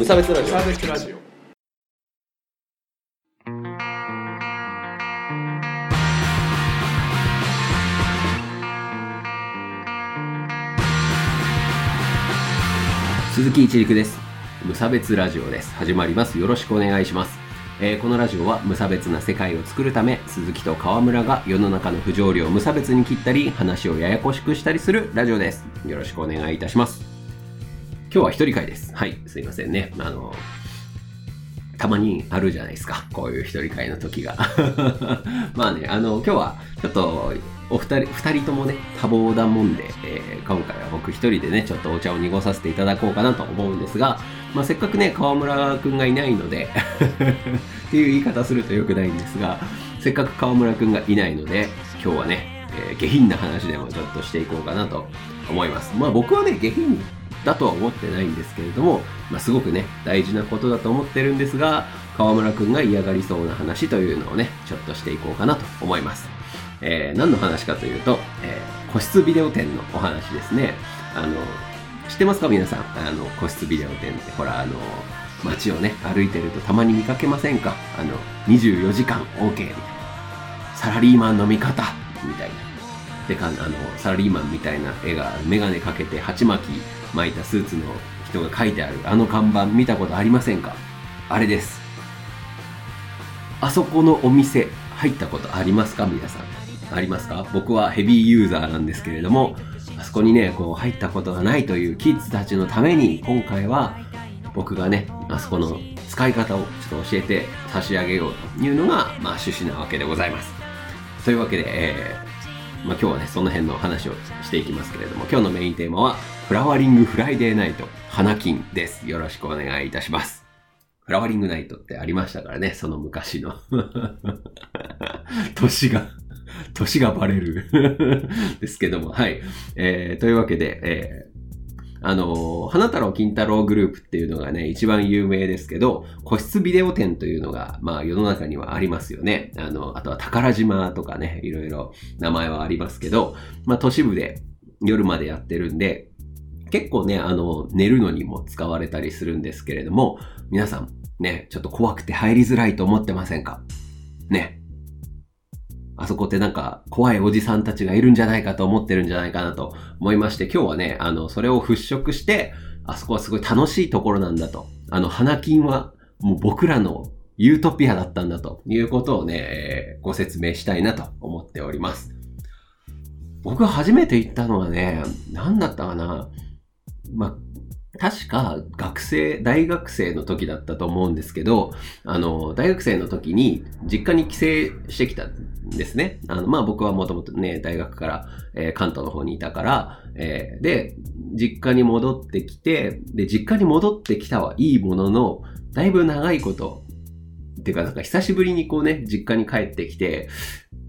無差別ラジオ。サーベスラジオ。鈴木一陸です。無差別ラジオです。始まります。よろしくお願いします、えーこのラジオは無差別な世界を作るため鈴木と川村が世の中の不条理を無差別に切ったり話をややこしくしたりするラジオです。よろしくお願いいたします今日は一人会ですはいすいませんねあのたまにあるじゃないですか。こういう一人会の時が。まあね、あの、今日はちょっと、お二人、二人ともね、多忙だもんで、えー今回は僕一人でね、ちょっとお茶を濁させていただこうかなと思うんですが、まあせっかくね、川村くんがいないので、っていう言い方すると良くないんですが、せっかく川村くんがいないので、今日はね、えー下品な話でもちょっとしていこうかなと思います。まあ僕はね、下品だとは思ってないんですけれども、まあ、すごくね、大事なことだと思ってるんですが、川村くんが嫌がりそうな話というのをね、ちょっとしていこうかなと思います。えー何の話かというと、えー個室ビデオ店のお話ですね。あの、知ってますか皆さん？あの、個室ビデオ店って、ほら、あの、街をね、歩いてるとたまに見かけませんか？あの、24時間 OK みたいな。サラリーマンの味方みたいな。でか、あの、サラリーマンみたいな絵が、メガネかけて鉢巻き巻いたスーツの人が書いてある、あの看板見たことありませんか？あれです。あそこのお店、入ったことありますか？皆さん。ありますか？僕はヘビーユーザーなんですけれども、あそこにね、こう入ったことがないというキッズたちのために、今回は僕がね、あそこの使い方をちょっと教えて差し上げようというのが、まあ趣旨なわけでございます。というわけで、えーまあ、今日はね、その辺の話をしていきますけれども、今日のメインテーマは、フラワリングフライデーナイト、花金です。よろしくお願いいたします。フラワリングナイトってありましたからね、その昔の。年が、年がバレる。ですけども、はい。えーというわけで、えーあの花太郎金太郎グループっていうのがね、一番有名ですけど、個室ビデオ店というのが、まあ世の中にはありますよね。あの、あとは宝島とかね、いろいろ名前はありますけど、まあ都市部で夜までやってるんで、結構ね、あの、寝るのにも使われたりするんですけれども、皆さん、ね、ちょっと怖くて入りづらいと思ってませんか？ね。あそこってなんか怖いおじさんたちがいるんじゃないかと思ってるんじゃないかなと思いまして、今日はね、あの、それを払拭して、あそこはすごい楽しいところなんだと。あの、花金はもう僕らのユートピアだったんだということをね、えーご説明したいなと思っております。僕が初めて行ったのはね、何だったかな？まあ、確か学生、大学生の時だったと思うんですけど、あの、大学生の時に実家に帰省してきたんですね。あの、まあ僕はもともとね、大学から、えー関東の方にいたから、えーで、実家に戻ってきて、で、実家に戻ってきたはいいものの、だいぶ長いこと、てかなんか久しぶりにこうね、実家に帰ってきて、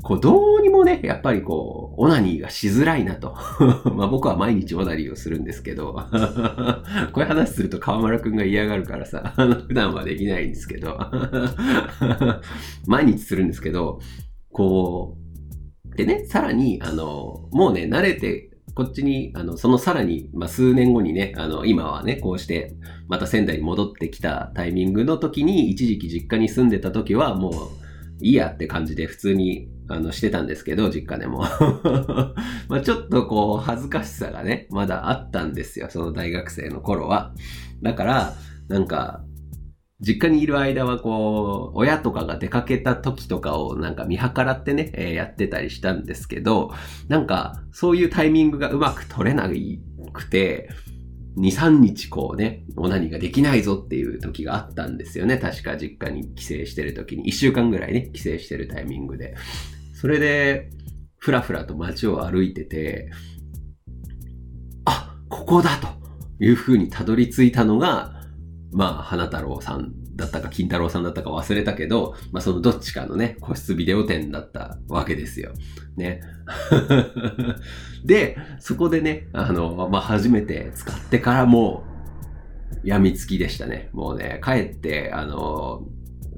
こうどうにもね、やっぱりこう、オナニーがしづらいなと。まあ僕は毎日オナニーをするんですけど、こういう話すると川村くんが嫌がるからさ、普段はできないんですけど、毎日するんですけど、こう、でね、さらに、あの、もうね、慣れて、こっちに、あの、そのさらに、まあ、数年後にね、あの、今はね、こうして、また仙台に戻ってきたタイミングの時に、一時期実家に住んでた時は、もう、いいやって感じで普通に、あの、してたんですけど、実家でも。まあちょっとこう、恥ずかしさがね、まだあったんですよ、その大学生の頃は。だから、なんか、実家にいる間はこう、親とかが出かけた時とかをなんか見計らってね、えーやってたりしたんですけど、なんか、そういうタイミングがうまく取れなくて、2、3日こうね、オナニーができないぞっていう時があったんですよね。確か実家に帰省してる時に、1週間ぐらいね、帰省してるタイミングで。それで、ふらふらと街を歩いてて、あ、ここだという風にたどり着いたのが、まあ、花太郎さんだったか、金太郎さんだったか忘れたけど、まあ、そのどっちかのね、個室ビデオ店だったわけですよ。ね。で、そこでね、あの、まあ、初めて使ってからもう、病みつきでしたね。もうね、帰って、あの、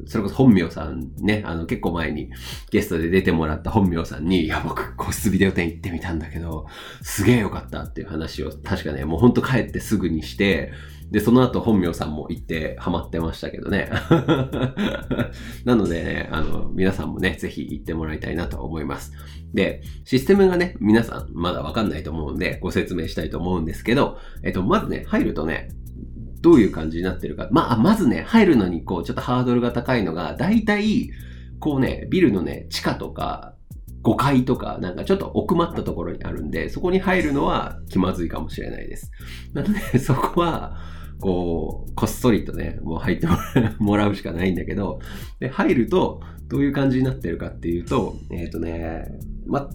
それこそ本名さんね、あの、結構前にゲストで出てもらった本名さんに、いや、僕、個室ビデオ店行ってみたんだけど、すげえよかったっていう話を、確かね、もうほんと帰ってすぐにして、で、その後本名さんも行ってハマってましたけどね。なのでね、あの、皆さんもね、ぜひ行ってもらいたいなと思います。で、システムがね、皆さんまだわかんないと思うんで、ご説明したいと思うんですけど、えっと、まずね、入るとね、どういう感じになってるか。まあ、まずね、入るのにこう、ちょっとハードルが高いのが、だいたい、こうね、ビルのね、地下とか、5階とか、なんかちょっと奥まったところにあるんで、そこに入るのは気まずいかもしれないです。なので、そこは、こう、こっそりとね、もう入って もらうしかないんだけど、で、入ると、どういう感じになってるかっていうと、えっ、ー、とね、ま、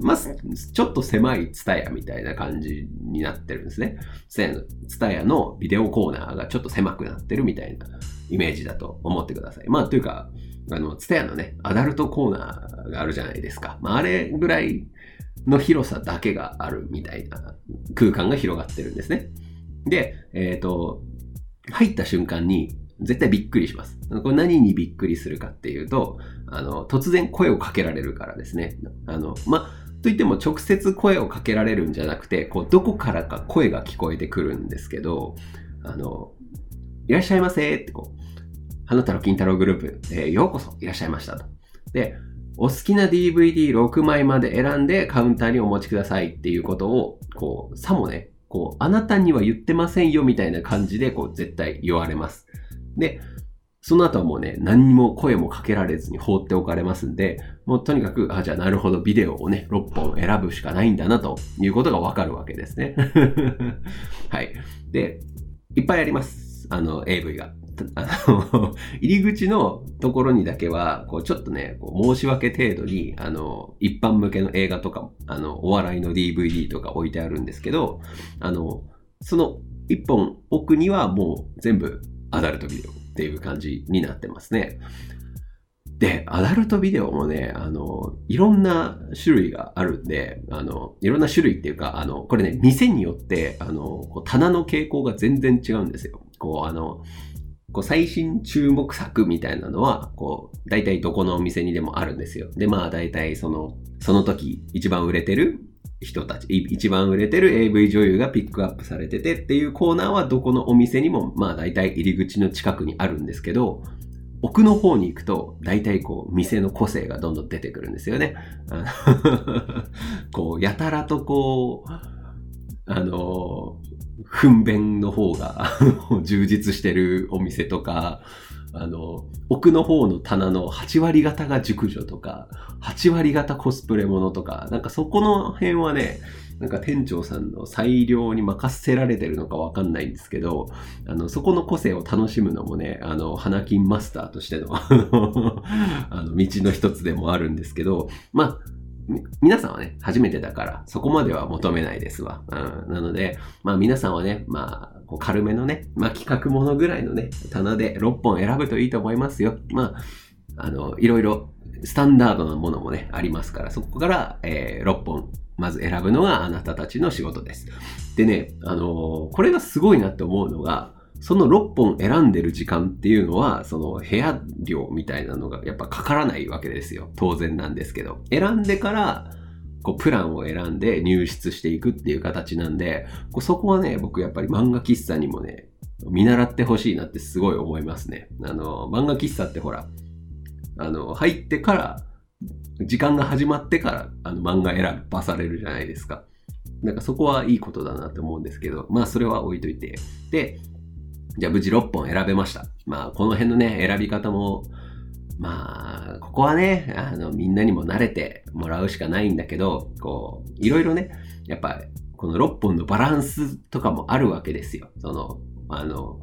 まず、ちょっと狭いツタヤみたいな感じになってるんですね。ツタヤのビデオコーナーがちょっと狭くなってるみたいなイメージだと思ってください。まあ、というか、あの、ツタヤのね、アダルトコーナーがあるじゃないですか。まあ、あれぐらいの広さだけがあるみたいな空間が広がってるんですね。で、えっ、ー、と、入った瞬間に絶対びっくりします。これ何にびっくりするかっていうと、あの、突然声をかけられるからですね。あの、ま、といっても直接声をかけられるんじゃなくて、こう、どこからか声が聞こえてくるんですけど、あの、いらっしゃいませってこう、花太郎金太郎グループ、えー、ようこそいらっしゃいましたと。で、お好きな DVD6 枚まで選んでカウンターにお持ちくださいっていうことを、こう、さもね、こう、あなたには言ってませんよみたいな感じで、こう、絶対言われます。で、その後はもうね、何にも声もかけられずに放っておかれますんで、もうとにかく、あ、じゃあなるほど、ビデオをね、6本選ぶしかないんだな、ということがわかるわけですね。はい。で、いっぱいあります。あの、AV が。あの、入り口のところにだけは、こう、ちょっとね、こう申し訳程度に、あの、一般向けの映画とか、あの、お笑いの DVD とか置いてあるんですけど、あの、その一本奥にはもう全部アダルトビデオっていう感じになってますね。で、アダルトビデオもね、あの、いろんな種類があるんで、あの、いろんな種類っていうか、あの、これね、店によって、あの、棚の傾向が全然違うんですよ。こう、あの、こう最新注目作みたいなのは、こう、大体どこのお店にでもあるんですよ。で、まあ大体その、その時一番売れてる人たち、一番売れてる AV 女優がピックアップされててっていうコーナーはどこのお店にも、まあ大体入り口の近くにあるんですけど、奥の方に行くと、大体こう、店の個性がどんどん出てくるんですよね。こう、やたらとこう、あの、糞便の方が 充実してるお店とか、あの、奥の方の棚の8割方が熟女とか、8割方コスプレものとか、なんかそこの辺はね、なんか店長さんの裁量に任せられてるのかわかんないんですけど、あの、そこの個性を楽しむのもね、あの、花金マスターとしての あの、道の一つでもあるんですけど、まあ、皆さんはね、初めてだから、そこまでは求めないですわ。うん、なので、まあ皆さんはね、まあ、軽めのね、まあ企画ものぐらいのね、棚で6本選ぶといいと思いますよ。まあ、あの、いろいろスタンダードなものもね、ありますから、そこから、えー、6本、まず選ぶのがあなたたちの仕事です。でね、あのー、これがすごいなって思うのが、その6本選んでる時間っていうのは、その部屋料みたいなのがやっぱかからないわけですよ。当然なんですけど。選んでから、こう、プランを選んで入室していくっていう形なんで、そこはね、僕やっぱり漫画喫茶にもね、見習ってほしいなってすごい思いますね。あの、漫画喫茶ってほら、あの、入ってから、時間が始まってから、あの、漫画選ばされるじゃないですか。なんかそこはいいことだなって思うんですけど、まあそれは置いといて。で、じゃあ無事6本選べました。まあこの辺のね、選び方も、まあ、ここはね、あの、みんなにも慣れてもらうしかないんだけど、こう、いろいろね、やっぱ、この6本のバランスとかもあるわけですよ。その、あの、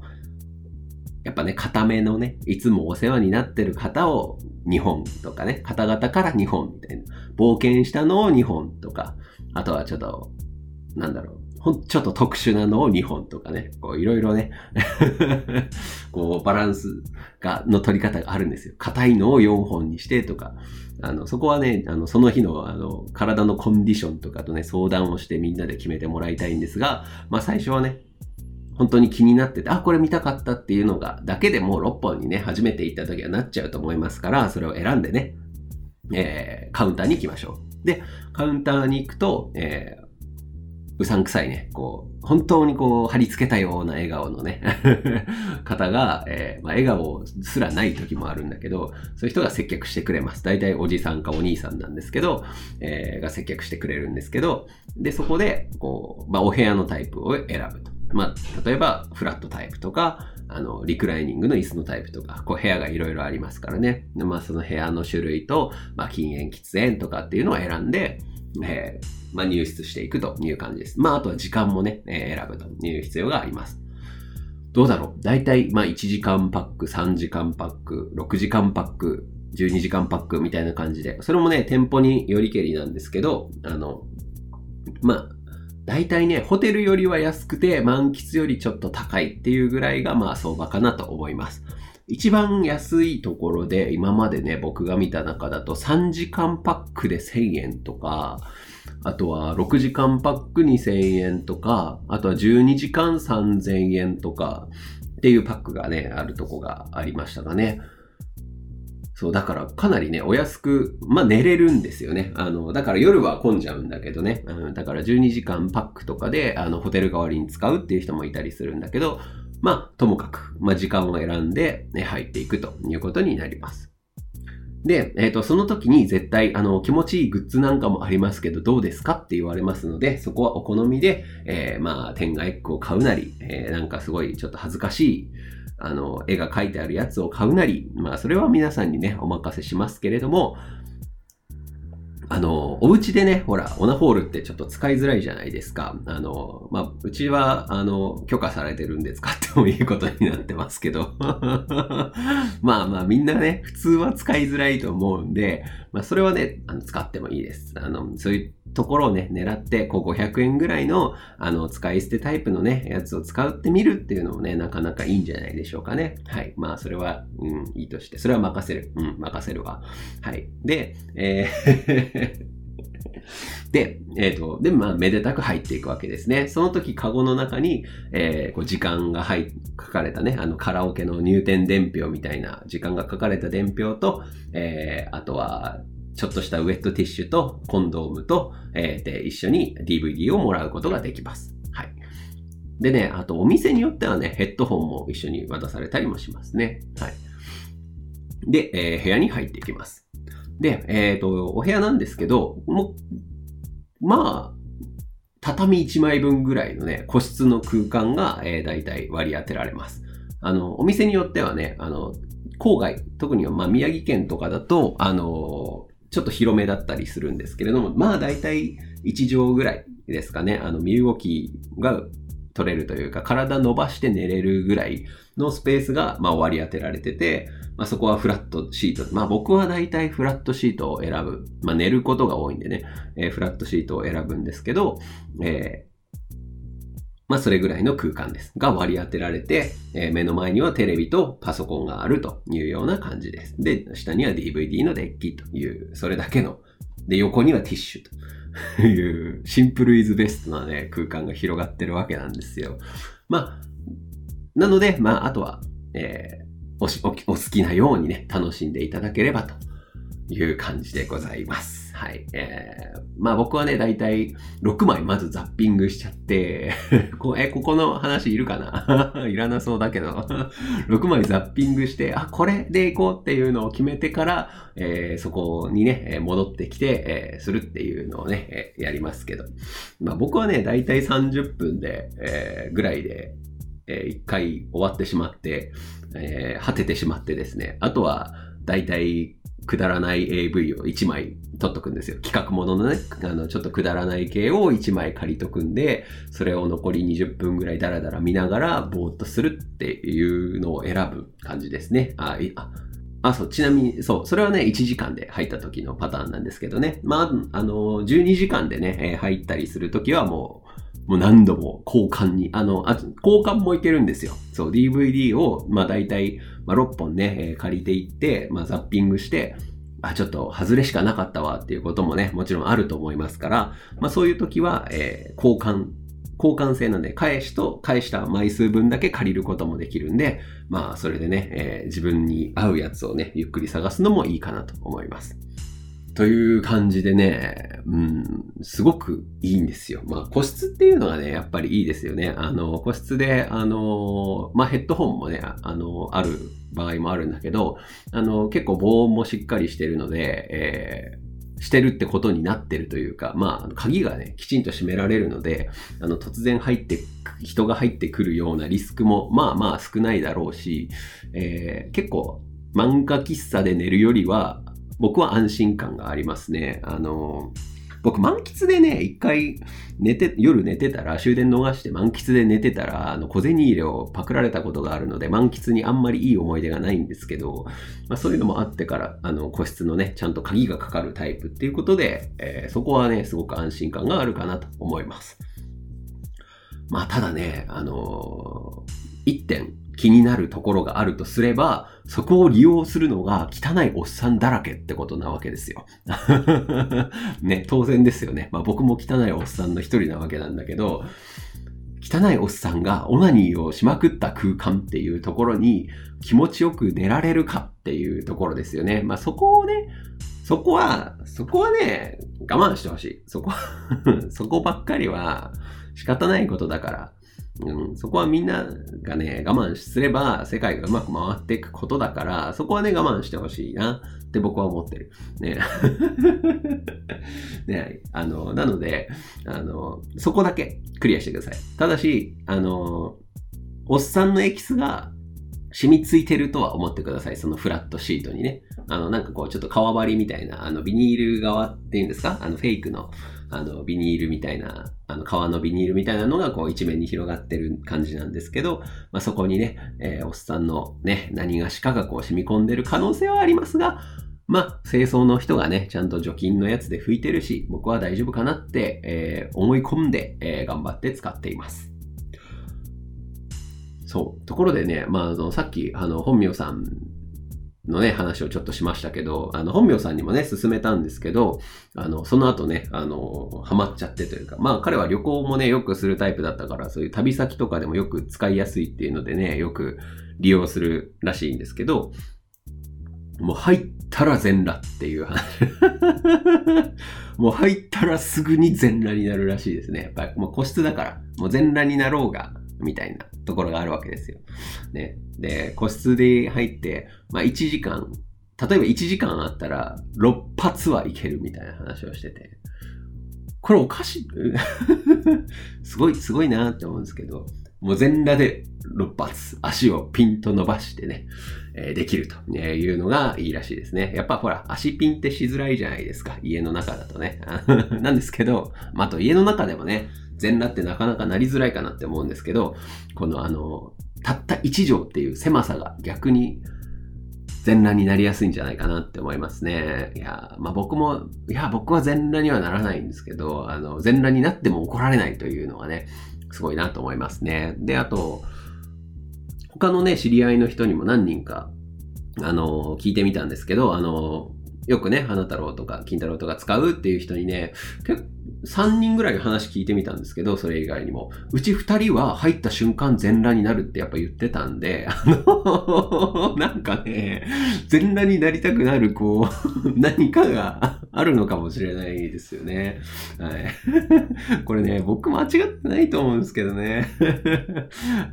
やっぱね、固めのね、いつもお世話になってる方を2本とかね、方々から2本みたいな。冒険したのを2本とか、あとはちょっと、なんだろう、ほん、ちょっと特殊なのを2本とかね、こういろいろね こうバランスが、の取り方があるんですよ。硬いのを4本にしてとか、あの、そこはね、あの、その日の、あの、体のコンディションとかとね、相談をしてみんなで決めてもらいたいんですが、まあ最初はね、本当に気になってて、あ、これ見たかったっていうのが、だけでもう6本にね、初めて行った時はなっちゃうと思いますから、それを選んでね、えー、カウンターに行きましょう。で、カウンターに行くと、えー、うさんくさいね、こう、本当にこう、貼り付けたような笑顔のね 方が、えー、まあ、笑顔すらない時もあるんだけど、そういう人が接客してくれます。大体おじさんかお兄さんなんですけど、えー、が接客してくれるんですけど、で、そこで、こう、まあ、お部屋のタイプを選ぶと。まあ、例えば、フラットタイプとか、あの、リクライニングの椅子のタイプとか、こう、部屋がいろいろありますからね。まあ、その部屋の種類と、まあ、禁煙、喫煙とかっていうのを選んで、えー、まあ、入室していくという感じです。まあ、あとは時間もね、えー、選ぶという必要があります。どうだろう？大体、まあ、1時間パック、3時間パック、6時間パック、12時間パックみたいな感じで、それもね、店舗によりけりなんですけど、あの、まあ、大体ね、ホテルよりは安くて漫喫よりちょっと高いっていうぐらいがまあ相場かなと思います。一番安いところで今までね、僕が見た中だと3時間パックで1000円とか、あとは6時間パック2000円とか、あとは12時間3000円とかっていうパックがね、あるとこがありましたがね。そう、だからかなりね、お安く、まあ寝れるんですよね。あの、だから夜は混んじゃうんだけどね。うん、だから12時間パックとかで、あの、ホテル代わりに使うっていう人もいたりするんだけど、まあ、ともかく、まあ時間を選んで、ね、入っていくということになります。で、えっ、ー、と、その時に絶対、あの、気持ちいいグッズなんかもありますけど、どうですかって言われますので、そこはお好みで、えー、まあ、天外エッグを買うなり、えー、なんかすごいちょっと恥ずかしい、あの、絵が描いてあるやつを買うなり、まあ、それは皆さんにね、お任せしますけれども、あの、お家でね、ほら、オナホールってちょっと使いづらいじゃないですか。あの、まあ、うちは、あの、許可されてるんで使ってもいいことになってますけど。まあまあ、みんなね、普通は使いづらいと思うんで、まあ、それはね、あの使ってもいいです。あの、そういうところをね、狙って、こう500円ぐらいの、あの、使い捨てタイプのね、やつを使ってみるっていうのもね、なかなかいいんじゃないでしょうかね。はい。まあ、それは、うん、いいとして。それは任せる。うん、任せるわ。はい。で、えー で、えっ、ー、と、で、まあ、めでたく入っていくわけですね。その時、カゴの中に、えー、こう時間が入書かれたね、あの、カラオケの入店伝票みたいな時間が書かれた伝票と、えー、あとは、ちょっとしたウェットティッシュとコンドームと、えー、で、一緒に DVD をもらうことができます。はい。でね、あとお店によってはね、ヘッドホンも一緒に渡されたりもしますね。はい。で、えー、部屋に入っていきます。で、えっ、ー、と、お部屋なんですけど、もまあ、畳1枚分ぐらいのね、個室の空間が、えー、大体割り当てられます。あの、お店によってはね、あの、郊外、特にはまあ宮城県とかだと、あの、ちょっと広めだったりするんですけれども、まあ大体1畳ぐらいですかね。あの、身動きが取れるというか、体伸ばして寝れるぐらいのスペースが、まあ割り当てられてて、まあそこはフラットシート。まあ僕は大体フラットシートを選ぶ。まあ寝ることが多いんでね、えー、フラットシートを選ぶんですけど、えまあ、それぐらいの空間です。が割り当てられて、えー、目の前にはテレビとパソコンがあるというような感じです。で、下には DVD のデッキという、それだけの。で、横にはティッシュという、シンプルイズベストなね、空間が広がってるわけなんですよ。まあ、なので、まあ、あとは、えーおしおお好きなようにね、楽しんでいただければという感じでございます。はい。えー、まあ僕はね、だいたい6枚まずザッピングしちゃって こ、え、ここの話いるかな？いらなそうだけど 6枚ザッピングして、あ、これでいこうっていうのを決めてから、えー、そこにね、戻ってきて、えー、するっていうのをね、えー、やりますけど。まあ僕はね、だいたい30分で、えー、ぐらいで、えー、1回終わってしまって、えー、果ててしまってですね、あとは、だいたいくだらない AV を1枚撮っとくんですよ。企画もののね、あの、ちょっとくだらない系を1枚借りとくんで、それを残り20分ぐらいダラダラ見ながらぼーっとするっていうのを選ぶ感じですね。あ、ああ、そう、ちなみに、そう、それはね、1時間で入った時のパターンなんですけどね。まあ、あの、12時間でね、入ったりする時はもう、もう何度も交換に、あの、あ交換もいけるんですよ。そう、DVD を、まあ大体、まあ、6本ね、えー、借りていって、まあ、ザッピングして、あ、ちょっと外れしかなかったわっていうこともね、もちろんあると思いますから、まあそういう時は、えー、交換交換制なんで、返しと返した枚数分だけ借りることもできるんで、まあ、それでね、えー、自分に合うやつをね、ゆっくり探すのもいいかなと思います。という感じでね、うん、すごくいいんですよ。まあ、個室っていうのがね、やっぱりいいですよね。あの、個室で、あの、まあ、ヘッドホンもね、あの、ある場合もあるんだけど、あの、結構防音もしっかりしてるので、えーしてるってことになってるというか、まあ、鍵がね、きちんと閉められるので、あの、突然入って、人が入ってくるようなリスクも、まあまあ少ないだろうし、えー、結構、漫画喫茶で寝るよりは、僕は安心感がありますね。あの僕満喫でね、一回寝て、夜寝てたら、終電逃して満喫で寝てたら、あの、小銭入れをパクられたことがあるので、満喫にあんまりいい思い出がないんですけど、まあそういうのもあってから、あの、個室のね、ちゃんと鍵がかかるタイプっていうことで、えー、そこはね、すごく安心感があるかなと思います。まあただね、あのー、一点、気になるところがあるとすれば、そこを利用するのが汚いおっさんだらけってことなわけですよ。ね、当然ですよね。まあ僕も汚いおっさんの一人なわけなんだけど、汚いおっさんがオナニーをしまくった空間っていうところに気持ちよく寝られるかっていうところですよね。まあそこをね、そこは、そこはね、我慢してほしい。そこ、そこばっかりは仕方ないことだから。うん、そこはみんながね、我慢すれば世界がうまく回っていくことだから、そこはね、我慢してほしいなって僕は思ってる。ね。ね、あの、なので、あの、そこだけクリアしてください。ただし、あの、おっさんのエキスが染みついてるとは思ってください。そのフラットシートにね。あの、なんかこう、ちょっと革張りみたいな、あの、ビニール側っていうんですか？あの、フェイクの、あの、ビニールみたいな、あの、革のビニールみたいなのが、こう、一面に広がってる感じなんですけど、まあ、そこにね、えー、おっさんのね、何がしかがこう、染み込んでる可能性はありますが、まあ、清掃の人がね、ちゃんと除菌のやつで拭いてるし、僕は大丈夫かなって、えー、思い込んで、えー、頑張って使っています。そう。ところでね、まあ、あの、さっき、あの、本名さんのね、話をちょっとしましたけど、あの、本名さんにもね、勧めたんですけど、あの、その後ね、あの、ハマっちゃってというか、まあ彼は旅行もね、よくするタイプだったから、そういう旅先とかでもよく使いやすいっていうのでね、よく利用するらしいんですけど、もう入ったら全裸っていう話。もう入ったらすぐに全裸になるらしいですね。やっぱりもう個室だから、もう全裸になろうが、みたいなところがあるわけですよ。ね。で、個室で入って、まあ1時間、例えば1時間あったら6発はいけるみたいな話をしてて、これおかしい すごい、すごいなって思うんですけど、もう全裸で6発、足をピンと伸ばしてね、えー、できるというのがいいらしいですね。やっぱほら、足ピンってしづらいじゃないですか。家の中だとね。なんですけど、まあ、あと家の中でもね、全裸ってなかなかなりづらいかなって思うんですけど、このあの、たった1畳っていう狭さが逆に全裸になりやすいんじゃないかなって思いますね。いや、まあ僕も、いや、僕は全裸にはならないんですけど、あの、全裸になっても怒られないというのはね、すごいなと思いますね。で、あと、他のね、知り合いの人にも何人か、あの、聞いてみたんですけど、あの、よくね、花太郎とか金太郎とか使うっていう人にね、結3人ぐらい話聞いてみたんですけど、それ以外にも。うち2人は入った瞬間全裸になるってやっぱ言ってたんで、あの、なんかね、全裸になりたくなる、こう、何かが あるのかもしれないですよね。はい。これね、僕間違ってないと思うんですけどね。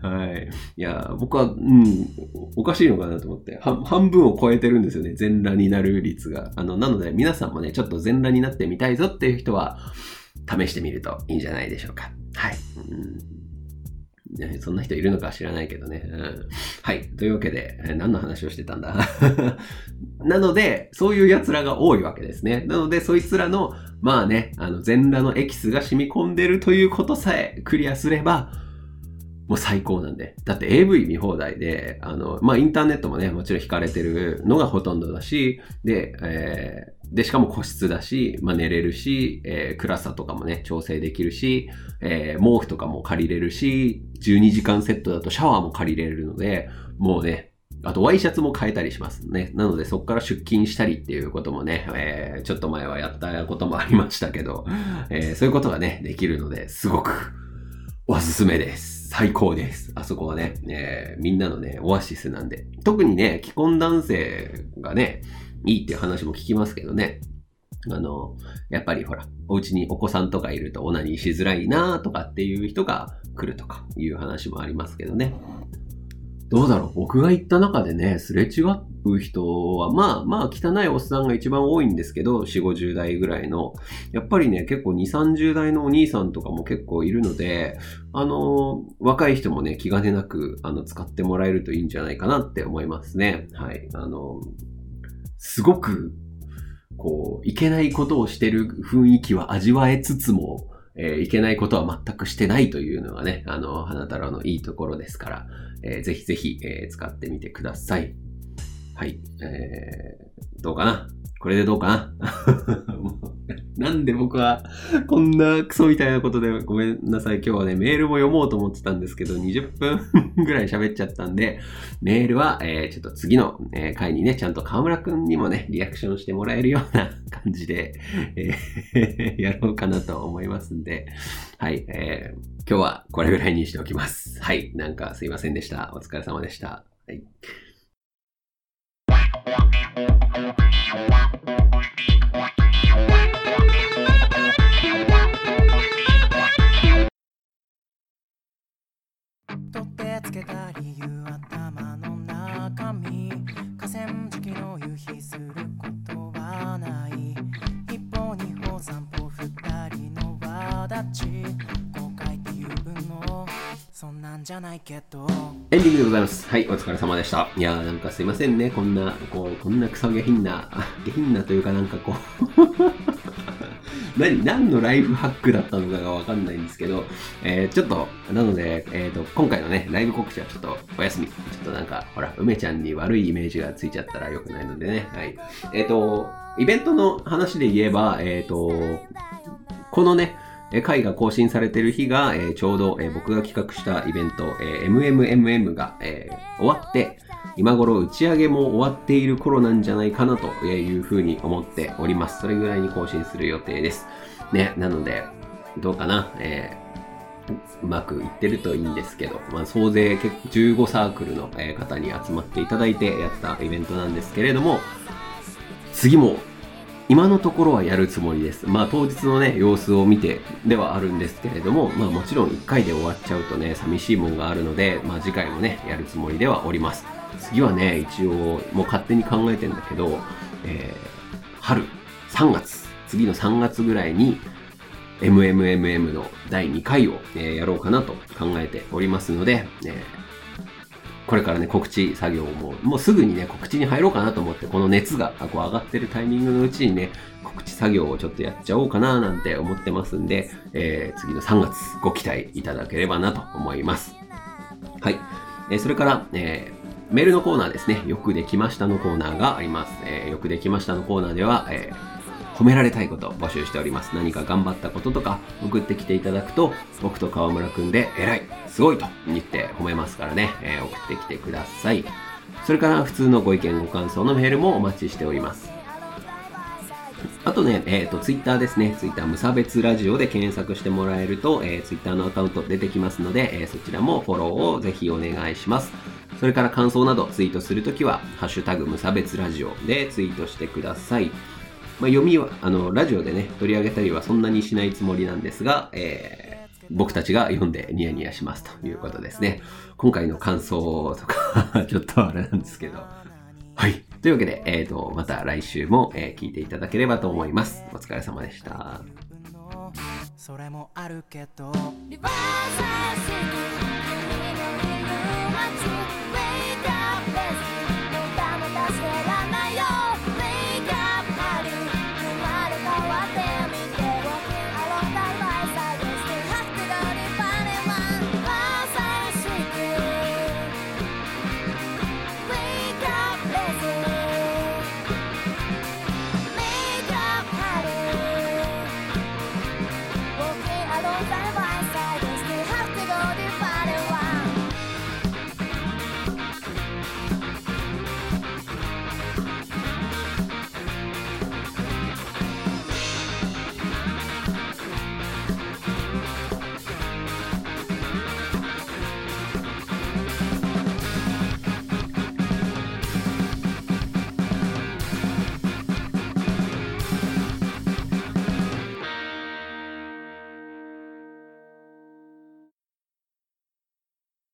はい。いや、僕は、うん、おかしいのかなと思って、半分を超えてるんですよね、全裸になる率が。あの、なので皆さんもね、ちょっと全裸になってみたいぞっていう人は、試してみるといいんじゃないでしょうか。はい。うん、そんな人いるのか知らないけどね。うん、はい。というわけで、何の話をしてたんだ？なので、そういう奴らが多いわけですね。なので、そいつらの、まあね、あの、全裸のエキスが染み込んでるということさえクリアすれば、もう最高なんで。だって AV 見放題で、あの、まあ、インターネットもね、もちろん引かれてるのがほとんどだし、で、えー、で、しかも個室だし、まあ、寝れるし、えー、暗さとかもね、調整できるし、えー、毛布とかも借りれるし、12時間セットだとシャワーも借りれるので、もうね、あと、ワイシャツも変えたりしますね。なので、そこから出勤したりっていうこともね、えー、ちょっと前はやったこともありましたけど、えー、そういうことがね、できるので、すごくおすすめです。最高です。あそこはね、えーみんなのね、オアシスなんで。特にね、既婚男性がね、いいっていう話も聞きますけどね。あの、やっぱりほら、お家にお子さんとかいるとオナニーしづらいなとかっていう人が来るとかいう話もありますけどね。どうだろう？僕が行った中でね、すれ違う人は、まあまあ汚いおっさんが一番多いんですけど、4、50代ぐらいの。やっぱりね、結構2、30代のお兄さんとかも結構いるので、あの、若い人もね、気兼ねなく、あの、使ってもらえるといいんじゃないかなって思いますね。はい。あの、すごく、こう、いけないことをしてる雰囲気は味わえつつも、えーいけないことは全くしてないというのがね、あの、花太郎のいいところですから、えーぜひぜひ、えー使ってみてください。はい。えーどうかな？これでどうかな？なんで僕はこんなクソみたいなことでごめんなさい。今日はね、メールも読もうと思ってたんですけど、20分ぐらい喋っちゃったんで、メールは、えーちょっと次の、え回にね、ちゃんと河村くんにもね、リアクションしてもらえるような感じで、えー やろうかなと思いますんで、はい、えー今日はこれぐらいにしておきます。はい、なんかすいませんでした。お疲れ様でした。はい。エンディングでございます。はい、お疲れ様でした。いやーなんかすいませんね。こんな、こう、こんなクソ下品な、下品なというかなんかこう、何、何のライフハックだったのかがわかんないんですけど、えー、ちょっと、なので、えっ、と、今回のね、ライブ告知はちょっとお休み。ちょっとなんか、ほら、梅ちゃんに悪いイメージがついちゃったら良くないのでね。はい。えっ、と、イベントの話で言えば、えっ、と、このね、え回が更新されてる日が、えちょうど、え僕が企画したイベント、えー MMMM が、え終わって、今頃打ち上げも終わっている頃なんじゃないかなというふうに思っております。それぐらいに更新する予定です。ね、なので、どうかな、えーうまくいってるといいんですけど、まあ、総勢結構15サークルの方に集まっていただいてやったイベントなんですけれども、次も今のところはやるつもりです。まあ当日のね、様子を見てではあるんですけれども、まあもちろん1回で終わっちゃうとね、寂しいもんがあるので、まあ次回もね、やるつもりではおります。次はね、一応もう勝手に考えてんだけど、えー春、3月、次の3月ぐらいに、MMMM の第2回を、えーやろうかなと考えておりますので、えーこれからね、告知作業も、もうすぐにね、告知に入ろうかなと思って、この熱がこう上がってるタイミングのうちにね、告知作業をちょっとやっちゃおうかななんて思ってますんで、えー次の3月ご期待いただければなと思います。はい。えーそれから、えーメールのコーナーですね。よくできましたのコーナーがあります。えーよくできましたのコーナーでは、えー褒められたいこと募集しております。何か頑張ったこととか送ってきていただくと、僕と川村くんで偉い、すごいと言って褒めますからね、えー送ってきてください。それから普通のご意見ご感想のメールもお待ちしております。あとね、えっ、と、ツイッターですね。ツイッター無差別ラジオで検索してもらえると、えー、ツイッターのアカウント出てきますので、えーそちらもフォローをぜひお願いします。それから感想などツイートするときは、ハッシュタグ無差別ラジオでツイートしてください。まあ、読みは、あの、ラジオでね、取り上げたりはそんなにしないつもりなんですが、えー僕たちが読んでニヤニヤしますということですね。今回の感想とか、ちょっとあれなんですけど。はい。というわけで、えっ、と、また来週も、えー聞いていただければと思います。お疲れ様でした。それもあるけどリバーサス君のい